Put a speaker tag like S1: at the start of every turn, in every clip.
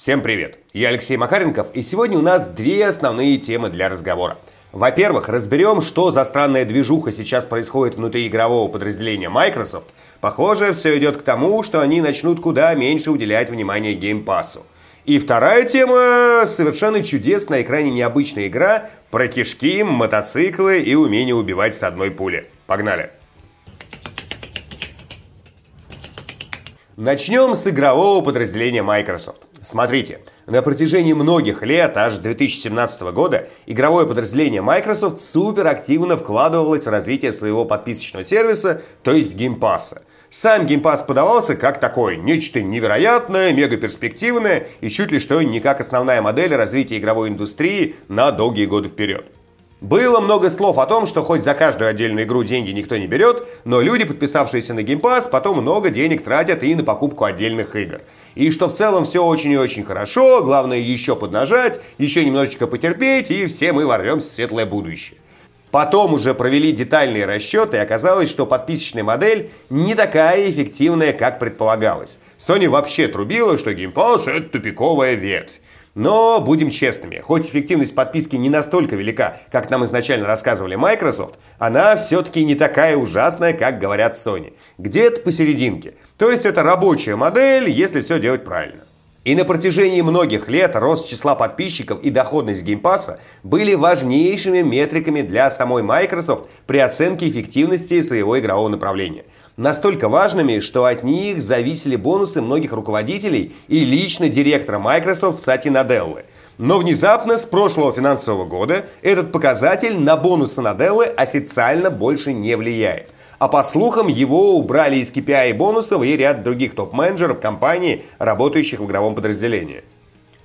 S1: Всем привет! Я Алексей Макаренков, и сегодня у нас две основные темы для разговора. Во-первых, разберем, что за странная движуха сейчас происходит внутри игрового подразделения Microsoft. Похоже, все идет к тому, что они начнут куда меньше уделять внимание геймпасу. И вторая тема – совершенно чудесная и крайне необычная игра про кишки, мотоциклы и умение убивать с одной пули. Погнали! Начнем с игрового подразделения Microsoft. Смотрите, на протяжении многих лет, аж 2017 года, игровое подразделение Microsoft супер активно вкладывалось в развитие своего подписочного сервиса, то есть Game Pass а. Сам Game Pass подавался как такое, нечто невероятное, мегаперспективное и чуть ли что не как основная модель развития игровой индустрии на долгие годы вперед. Было много слов о том, что хоть за каждую отдельную игру деньги никто не берет, но люди, подписавшиеся на Game Pass, потом много денег тратят и на покупку отдельных игр. И что в целом все очень и очень хорошо, главное еще поднажать, еще немножечко потерпеть, и все мы ворвемся в светлое будущее. Потом уже провели детальные расчеты, и оказалось, что подписочная модель не такая эффективная, как предполагалось. Sony вообще трубила, что Game Pass это тупиковая ветвь. Но будем честными, хоть эффективность подписки не настолько велика, как нам изначально рассказывали Microsoft, она все-таки не такая ужасная, как говорят Sony. Где-то посерединке. То есть это рабочая модель, если все делать правильно. И на протяжении многих лет рост числа подписчиков и доходность Game Pass а были важнейшими метриками для самой Microsoft при оценке эффективности своего игрового направления – настолько важными, что от них зависели бонусы многих руководителей и лично директора Microsoft Сатьи Наделлы. Но внезапно с прошлого финансового года этот показатель на бонусы Наделлы официально больше не влияет. А по слухам, его убрали из KPI бонусов и ряд других топ-менеджеров компании, работающих в игровом подразделении.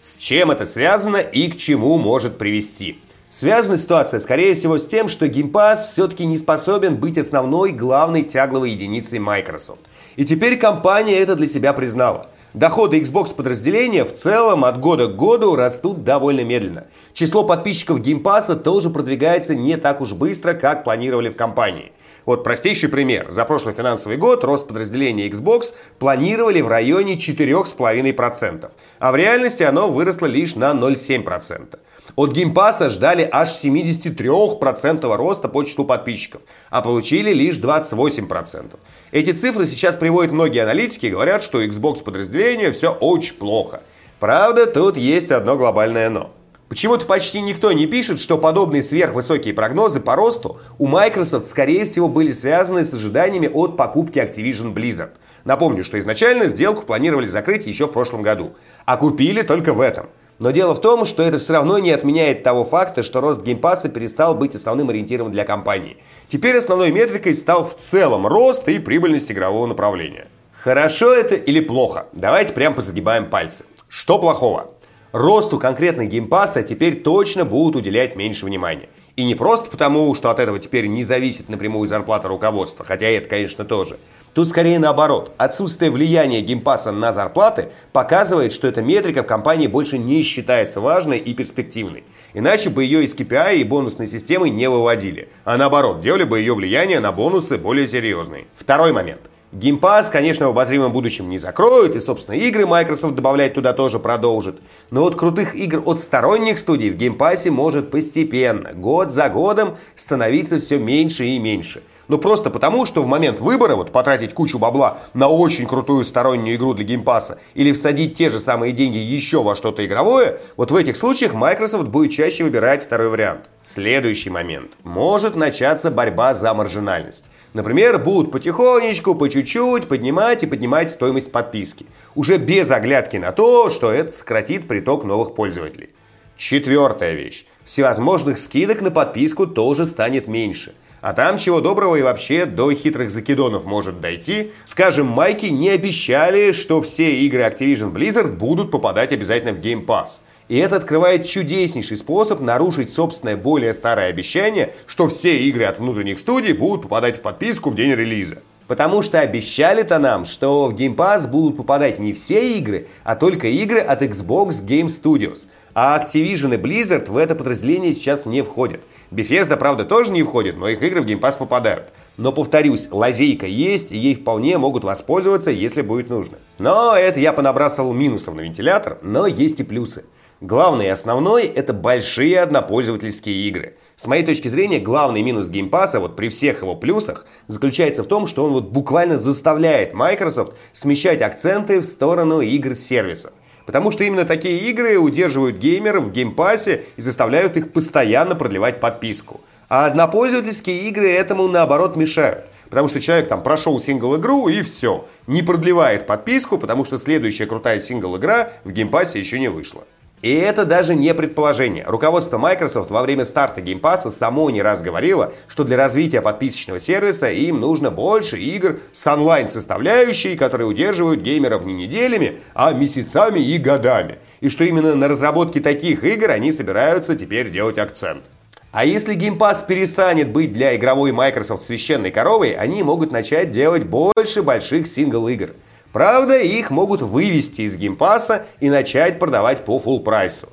S1: С чем это связано и к чему может привести? Связана ситуация, скорее всего, с тем, что Game Pass все-таки не способен быть основной главной тягловой единицей Microsoft. И теперь компания это для себя признала. Доходы Xbox подразделения в целом от года к году растут довольно медленно. Число подписчиков Game Pass тоже продвигается не так уж быстро, как планировали в компании. Вот простейший пример. За прошлый финансовый год рост подразделения Xbox планировали в районе 4,5%, а в реальности оно выросло лишь на 0,7%. От Game Pass а ждали аж 73% роста по числу подписчиков, а получили лишь 28%. Эти цифры сейчас приводят многие аналитики и говорят, что в Xbox подразделении все очень плохо. Правда, тут есть одно глобальное «но». Почему-то почти никто не пишет, что подобные сверхвысокие прогнозы по росту у Microsoft, скорее всего, были связаны с ожиданиями от покупки Activision Blizzard. Напомню, что изначально сделку планировали закрыть еще в прошлом году, а купили только в этом – но дело в том, что это все равно не отменяет того факта, что рост Game Pass а перестал быть основным ориентиром для компании. Теперь основной метрикой стал в целом рост и прибыльность игрового направления. Хорошо это или плохо? Давайте прям позагибаем пальцы. Что плохого? Росту конкретно Game Pass а теперь точно будут уделять меньше внимания. И не просто потому, что от этого теперь не зависит напрямую зарплата руководства, хотя это, конечно, тоже. Тут скорее наоборот. Отсутствие влияния Game Pass а на зарплаты показывает, что эта метрика в компании больше не считается важной и перспективной. Иначе бы ее из KPI и бонусной системы не выводили. А наоборот, делали бы ее влияние на бонусы более серьезные. Второй момент. Game Pass, конечно, в обозримом будущем не закроют, и, собственно, игры Microsoft добавлять туда тоже продолжит. Но вот крутых игр от сторонних студий в Game Pass е может постепенно, год за годом, становиться все меньше и меньше. Ну просто потому, что в момент выбора вот потратить кучу бабла на очень крутую стороннюю игру для Game Pass а или всадить те же самые деньги еще во что-то игровое, вот в этих случаях Microsoft будет чаще выбирать второй вариант. Следующий момент. Может начаться борьба за маржинальность. Например, будут потихонечку, по чуть-чуть поднимать и поднимать стоимость подписки. Уже без оглядки на то, что это сократит приток новых пользователей. Четвертая вещь. Всевозможных скидок на подписку тоже станет меньше. А там чего доброго и вообще до хитрых закидонов может дойти. Скажем, майки не обещали, что все игры Activision Blizzard будут попадать обязательно в Game Pass. И это открывает чудеснейший способ нарушить собственное более старое обещание, что все игры от внутренних студий будут попадать в подписку в день релиза. Потому что обещали-то нам, что в Game Pass будут попадать не все игры, а только игры от Xbox Game Studios – а Activision и Blizzard в это подразделение сейчас не входят. Bethesda, правда, тоже не входит, но их игры в Game Pass попадают. Но, повторюсь, лазейка есть, и ей вполне могут воспользоваться, если будет нужно. Но это я понабрасывал минусов на вентилятор, но есть и плюсы. Главный и основной – это большие однопользовательские игры. С моей точки зрения, главный минус Game Pass а, вот при всех его плюсах, заключается в том, что он вот буквально заставляет Microsoft смещать акценты в сторону игр-сервисов. Потому что именно такие игры удерживают геймеров в Game Pass е и заставляют их постоянно продлевать подписку. А однопользовательские игры этому наоборот мешают. Потому что человек там прошел сингл-игру и все. Не продлевает подписку, потому что следующая крутая сингл-игра в Game Pass е еще не вышла. И это даже не предположение. Руководство Microsoft во время старта Game Pass само не раз говорило, что для развития подписочного сервиса им нужно больше игр с онлайн-составляющей, которые удерживают геймеров не неделями, а месяцами и годами. И что именно на разработке таких игр они собираются теперь делать акцент. А если Game Pass перестанет быть для игровой Microsoft священной коровой, они могут начать делать больше больших сингл-игр – Правда, их могут вывести из Game Pass а и начать продавать по full price у.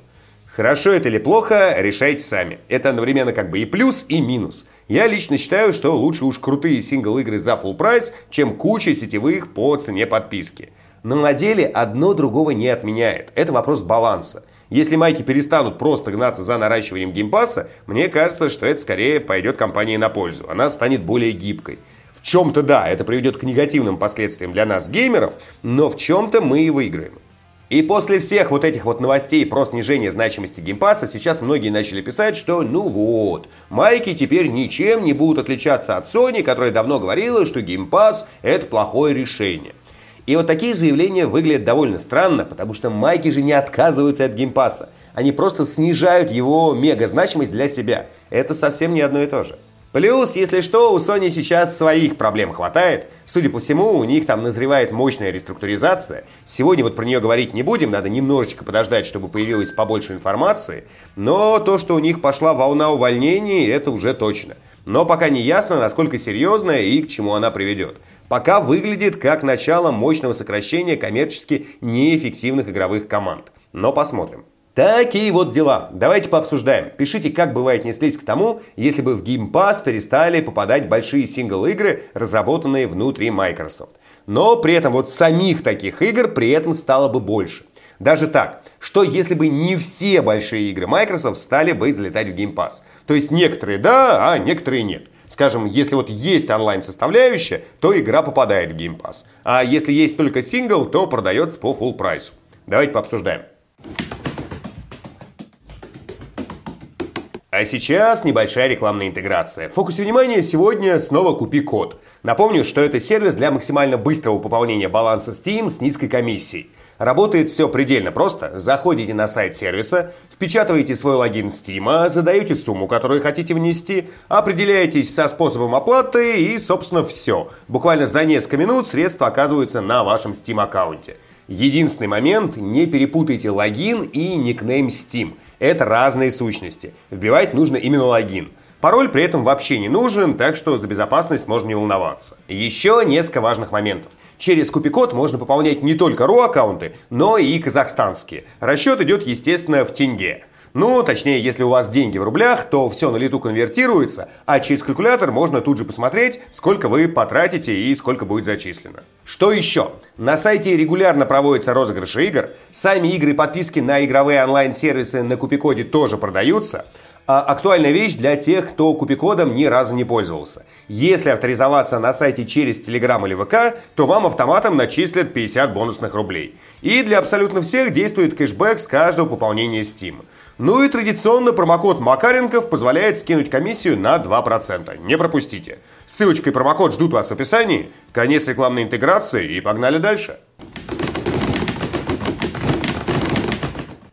S1: Хорошо это или плохо, решайте сами. Это одновременно как бы и плюс, и минус. Я лично считаю, что лучше уж крутые сингл-игры за full price, чем куча сетевых по цене подписки. Но на деле одно другого не отменяет. Это вопрос баланса. Если майки перестанут просто гнаться за наращиванием Game Pass а, мне кажется, что это скорее пойдет компании на пользу. Она станет более гибкой. В чем-то да, это приведет к негативным последствиям для нас, геймеров, но в чем-то мы и выиграем. И после всех вот этих вот новостей про снижение значимости Game Pass а сейчас многие начали писать, что ну вот, майки теперь ничем не будут отличаться от Sony, которая давно говорила, что Game Pass это плохое решение. И вот такие заявления выглядят довольно странно, потому что майки же не отказываются от Game Pass а. Они просто снижают его мега значимость для себя. Это совсем не одно и то же. Плюс, если что, у Sony сейчас своих проблем хватает. Судя по всему, у них там назревает мощная реструктуризация. Сегодня вот про нее говорить не будем, надо немножечко подождать, чтобы появилось побольше информации. Но то, что у них пошла волна увольнений, это уже точно. Но пока не ясно, насколько серьезная и к чему она приведет. Пока выглядит как начало мощного сокращения коммерчески неэффективных игровых команд. Но посмотрим. Такие вот дела. Давайте пообсуждаем. Пишите, как бы вы отнеслись к тому, если бы в Game Pass перестали попадать большие сингл-игры, разработанные внутри Microsoft. Но при этом вот самих таких игр при этом стало бы больше. Даже так, что если бы не все большие игры Microsoft стали бы залетать в Game Pass. То есть некоторые да, а некоторые нет. Скажем, если вот есть онлайн-составляющая, то игра попадает в Game Pass. А если есть только сингл, то продается по full прайсу. Давайте пообсуждаем. А сейчас небольшая рекламная интеграция. В фокусе внимания сегодня снова купи код. Напомню, что это сервис для максимально быстрого пополнения баланса Steam с низкой комиссией. Работает все предельно просто. Заходите на сайт сервиса, впечатываете свой логин Steam, задаете сумму, которую хотите внести, определяетесь со способом оплаты и, собственно, все. Буквально за несколько минут средства оказываются на вашем Steam аккаунте. Единственный момент, не перепутайте логин и никнейм Steam. Это разные сущности. Вбивать нужно именно логин. Пароль при этом вообще не нужен, так что за безопасность можно не волноваться. Еще несколько важных моментов. Через купи-код можно пополнять не только RU аккаунты, но и казахстанские. Расчет идет, естественно, в тенге. Ну, точнее, если у вас деньги в рублях, то все на лету конвертируется, а через калькулятор можно тут же посмотреть, сколько вы потратите и сколько будет зачислено. Что еще? На сайте регулярно проводятся розыгрыши игр, сами игры и подписки на игровые онлайн-сервисы на Купикоде тоже продаются, а актуальная вещь для тех, кто купикодом ни разу не пользовался. Если авторизоваться на сайте через Telegram или ВК, то вам автоматом начислят 50 бонусных рублей. И для абсолютно всех действует кэшбэк с каждого пополнения Steam. Ну и традиционно промокод Макаренков позволяет скинуть комиссию на 2%. Не пропустите. Ссылочка и промокод ждут вас в описании. Конец рекламной интеграции и погнали дальше.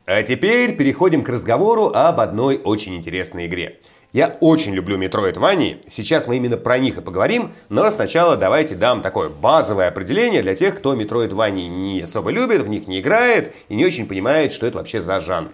S1: А теперь переходим к разговору об одной очень интересной игре. Я очень люблю Metroidvania, сейчас мы именно про них и поговорим, но сначала давайте дам такое базовое определение для тех, кто Metroidvania не особо любит, в них не играет и не очень понимает, что это вообще за жанр.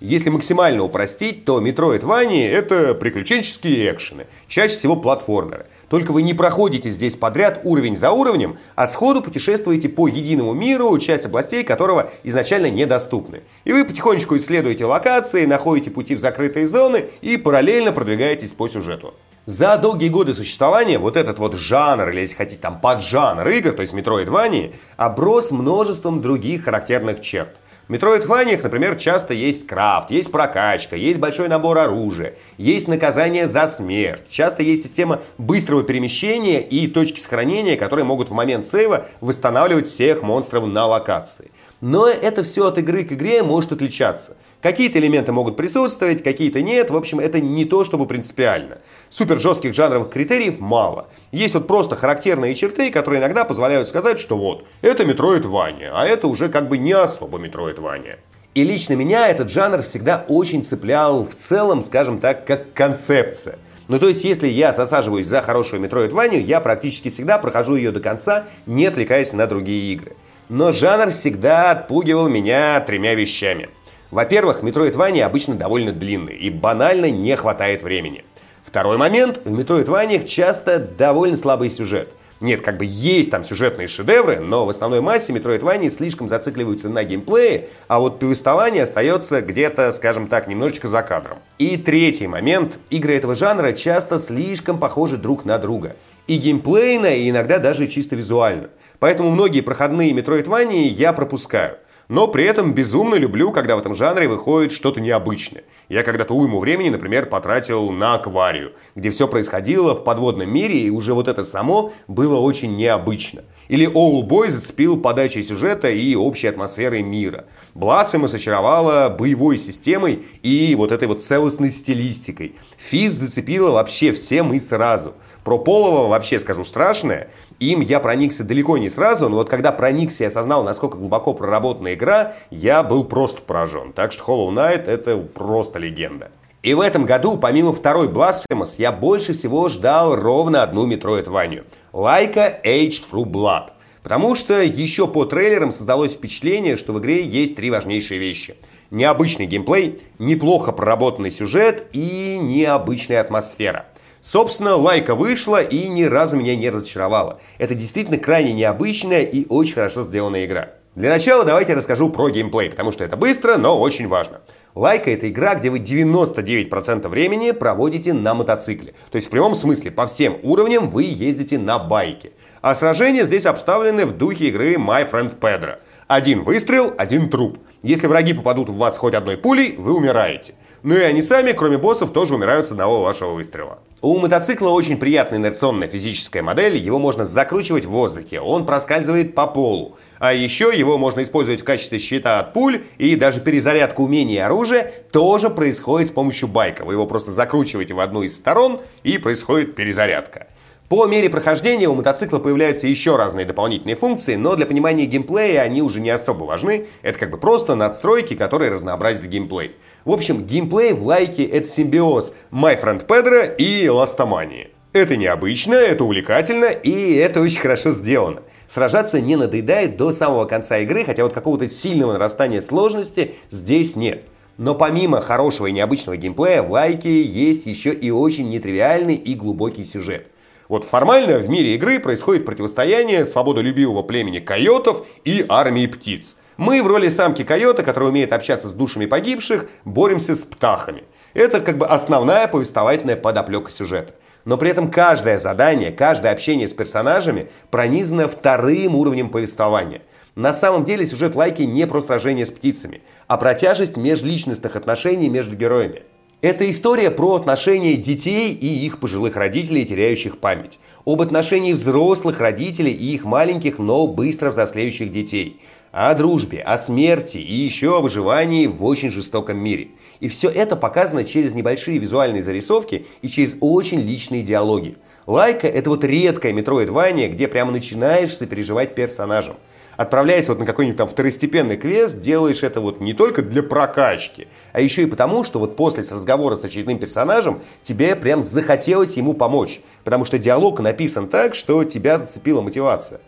S1: Если максимально упростить, то Metroidvania — это приключенческие экшены, чаще всего платформеры. Только вы не проходите здесь подряд уровень за уровнем, а сходу путешествуете по единому миру, часть областей которого изначально недоступны. И вы потихонечку исследуете локации, находите пути в закрытые зоны и параллельно продвигаетесь по сюжету. За долгие годы существования вот этот вот жанр, или если хотите, там поджанр игр, то есть Metroidvania, оброс множеством других характерных черт. В Metroidvania, например, часто есть крафт, есть прокачка, есть большой набор оружия, есть наказание за смерть. Часто есть система быстрого перемещения и точки сохранения, которые могут в момент сейва восстанавливать всех монстров на локации. Но это все от игры к игре может отличаться. Какие-то элементы могут присутствовать, какие-то нет. В общем, это не то, чтобы принципиально. Супер жестких жанровых критериев мало. Есть вот просто характерные черты, которые иногда позволяют сказать, что вот, это Metroidvania, а это уже как бы не особо Metroidvania. И лично меня этот жанр всегда очень цеплял в целом, скажем так, как концепция. Ну, то есть, если я засаживаюсь за хорошую Metroidvania, я практически всегда прохожу ее до конца, не отвлекаясь на другие игры. Но жанр всегда отпугивал меня тремя вещами. Во-первых, Metroidvania обычно довольно длинный и банально не хватает времени. Второй момент, в Metroidvania часто довольно слабый сюжет. Нет, как бы есть там сюжетные шедевры, но в основной массе Metroidvania слишком зацикливаются на геймплее, а вот повествование остается где-то, скажем так, немножечко за кадром. И третий момент, игры этого жанра часто слишком похожи друг на друга. И геймплейно, и иногда даже чисто визуально. Поэтому многие проходные Metroidvania я пропускаю. Но при этом безумно люблю, когда в этом жанре выходит что-то необычное. Я когда-то уйму времени, например, потратил на акварию, где все происходило в подводном мире, и уже вот это само было очень необычно. Или Boy зацепил подачей сюжета и общей атмосферой мира. Blasphemous очаровала боевой системой и вот этой вот целостной стилистикой. Физ зацепила вообще всем и сразу. Про Полова вообще скажу страшное. Им я проникся далеко не сразу, но вот когда проникся и осознал, насколько глубоко проработана игра, я был просто поражен. Так что Hollow Knight это просто легенда. И в этом году, помимо второй Blasphemous, я больше всего ждал ровно одну Metroidvania. Лайка Aged Through Blood. Потому что еще по трейлерам создалось впечатление, что в игре есть три важнейшие вещи. Необычный геймплей, неплохо проработанный сюжет и необычная атмосфера. Собственно, лайка вышла и ни разу меня не разочаровала. Это действительно крайне необычная и очень хорошо сделанная игра. Для начала давайте расскажу про геймплей, потому что это быстро, но очень важно. Лайка – это игра, где вы 99% времени проводите на мотоцикле. То есть в прямом смысле по всем уровням вы ездите на байке. А сражения здесь обставлены в духе игры My Friend Pedro. Один выстрел, один труп. Если враги попадут в вас хоть одной пулей, вы умираете. Ну и они сами, кроме боссов, тоже умирают с одного вашего выстрела. У мотоцикла очень приятная инерционная физическая модель, его можно закручивать в воздухе, он проскальзывает по полу. А еще его можно использовать в качестве щита от пуль, и даже перезарядка умений оружия тоже происходит с помощью байка. Вы его просто закручиваете в одну из сторон, и происходит перезарядка. По мере прохождения у мотоцикла появляются еще разные дополнительные функции, но для понимания геймплея они уже не особо важны. Это как бы просто надстройки, которые разнообразят геймплей. В общем, геймплей в лайке это симбиоз My Friend Pedro и Ластомании. Это необычно, это увлекательно и это очень хорошо сделано. Сражаться не надоедает до самого конца игры, хотя вот какого-то сильного нарастания сложности здесь нет. Но помимо хорошего и необычного геймплея, в лайке есть еще и очень нетривиальный и глубокий сюжет. Вот формально в мире игры происходит противостояние свободолюбивого племени койотов и армии птиц. Мы в роли самки койота, которая умеет общаться с душами погибших, боремся с птахами. Это как бы основная повествовательная подоплека сюжета. Но при этом каждое задание, каждое общение с персонажами пронизано вторым уровнем повествования. На самом деле сюжет лайки не про сражение с птицами, а про тяжесть межличностных отношений между героями. Это история про отношения детей и их пожилых родителей, теряющих память. Об отношении взрослых родителей и их маленьких, но быстро взрослеющих детей. О дружбе, о смерти и еще о выживании в очень жестоком мире. И все это показано через небольшие визуальные зарисовки и через очень личные диалоги. Лайка – это вот редкое метроидвание, где прямо начинаешь сопереживать персонажам отправляясь вот на какой-нибудь там второстепенный квест, делаешь это вот не только для прокачки, а еще и потому, что вот после разговора с очередным персонажем тебе прям захотелось ему помочь. Потому что диалог написан так, что тебя зацепила мотивация.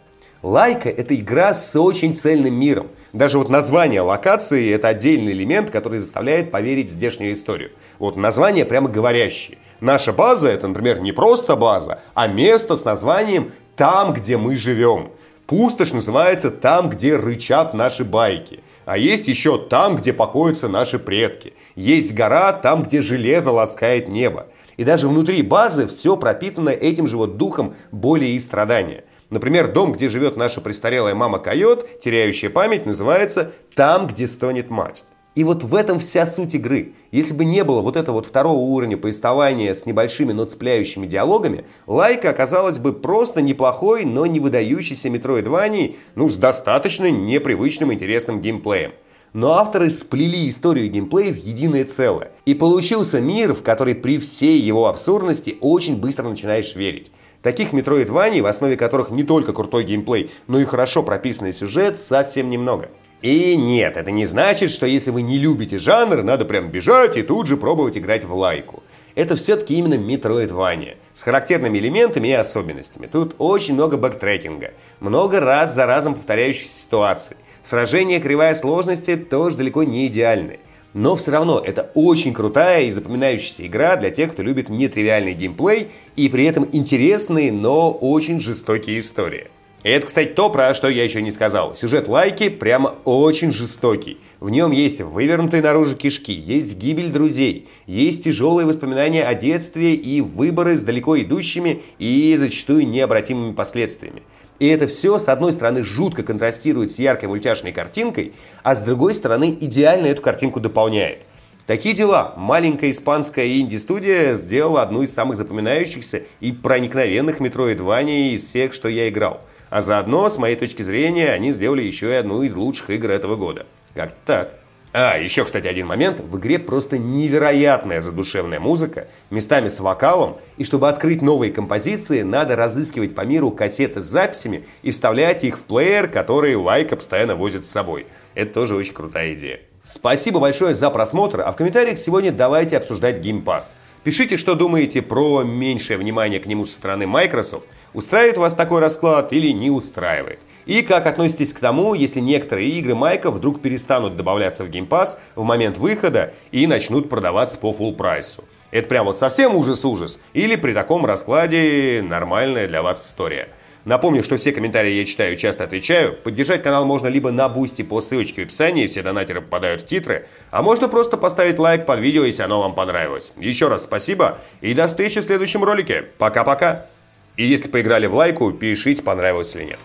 S1: Лайка – это игра с очень цельным миром. Даже вот название локации – это отдельный элемент, который заставляет поверить в здешнюю историю. Вот название прямо говорящее. Наша база – это, например, не просто база, а место с названием «Там, где мы живем». Пустошь называется там, где рычат наши байки. А есть еще там, где покоятся наши предки. Есть гора там, где железо ласкает небо. И даже внутри базы все пропитано этим же вот духом боли и страдания. Например, дом, где живет наша престарелая мама Койот, теряющая память, называется «Там, где стонет мать». И вот в этом вся суть игры. Если бы не было вот этого вот второго уровня повествования с небольшими, но цепляющими диалогами, Лайка оказалась бы просто неплохой, но не выдающейся метроидванией, ну, с достаточно непривычным интересным геймплеем. Но авторы сплели историю геймплея в единое целое. И получился мир, в который при всей его абсурдности очень быстро начинаешь верить. Таких метроидваний, в основе которых не только крутой геймплей, но и хорошо прописанный сюжет, совсем немного. И нет, это не значит, что если вы не любите жанр, надо прям бежать и тут же пробовать играть в лайку. Это все-таки именно Metroidvania, с характерными элементами и особенностями. Тут очень много backtracking а, много раз за разом повторяющихся ситуаций. Сражения кривая сложности тоже далеко не идеальны. Но все равно это очень крутая и запоминающаяся игра для тех, кто любит нетривиальный геймплей и при этом интересные, но очень жестокие истории. Это, кстати, то, про что я еще не сказал. Сюжет лайки прямо очень жестокий. В нем есть вывернутые наружу кишки, есть гибель друзей, есть тяжелые воспоминания о детстве и выборы с далеко идущими и зачастую необратимыми последствиями. И это все, с одной стороны, жутко контрастирует с яркой мультяшной картинкой, а с другой стороны, идеально эту картинку дополняет. Такие дела. Маленькая испанская инди-студия сделала одну из самых запоминающихся и проникновенных метроидваний из всех, что я играл – а заодно, с моей точки зрения, они сделали еще и одну из лучших игр этого года. Как так? А, еще, кстати, один момент. В игре просто невероятная задушевная музыка, местами с вокалом, и чтобы открыть новые композиции, надо разыскивать по миру кассеты с записями и вставлять их в плеер, который Лайка постоянно возит с собой. Это тоже очень крутая идея. Спасибо большое за просмотр, а в комментариях сегодня давайте обсуждать Game Pass. Пишите, что думаете про меньшее внимание к нему со стороны Microsoft. Устраивает вас такой расклад или не устраивает? И как относитесь к тому, если некоторые игры Майка вдруг перестанут добавляться в Game Pass в момент выхода и начнут продаваться по full прайсу? Это прям вот совсем ужас-ужас? Или при таком раскладе нормальная для вас история? Напомню, что все комментарии я читаю часто отвечаю. Поддержать канал можно либо на бусте по ссылочке в описании, все донатеры попадают в титры, а можно просто поставить лайк под видео, если оно вам понравилось. Еще раз спасибо и до встречи в следующем ролике. Пока-пока. И если поиграли в лайку, пишите, понравилось или нет.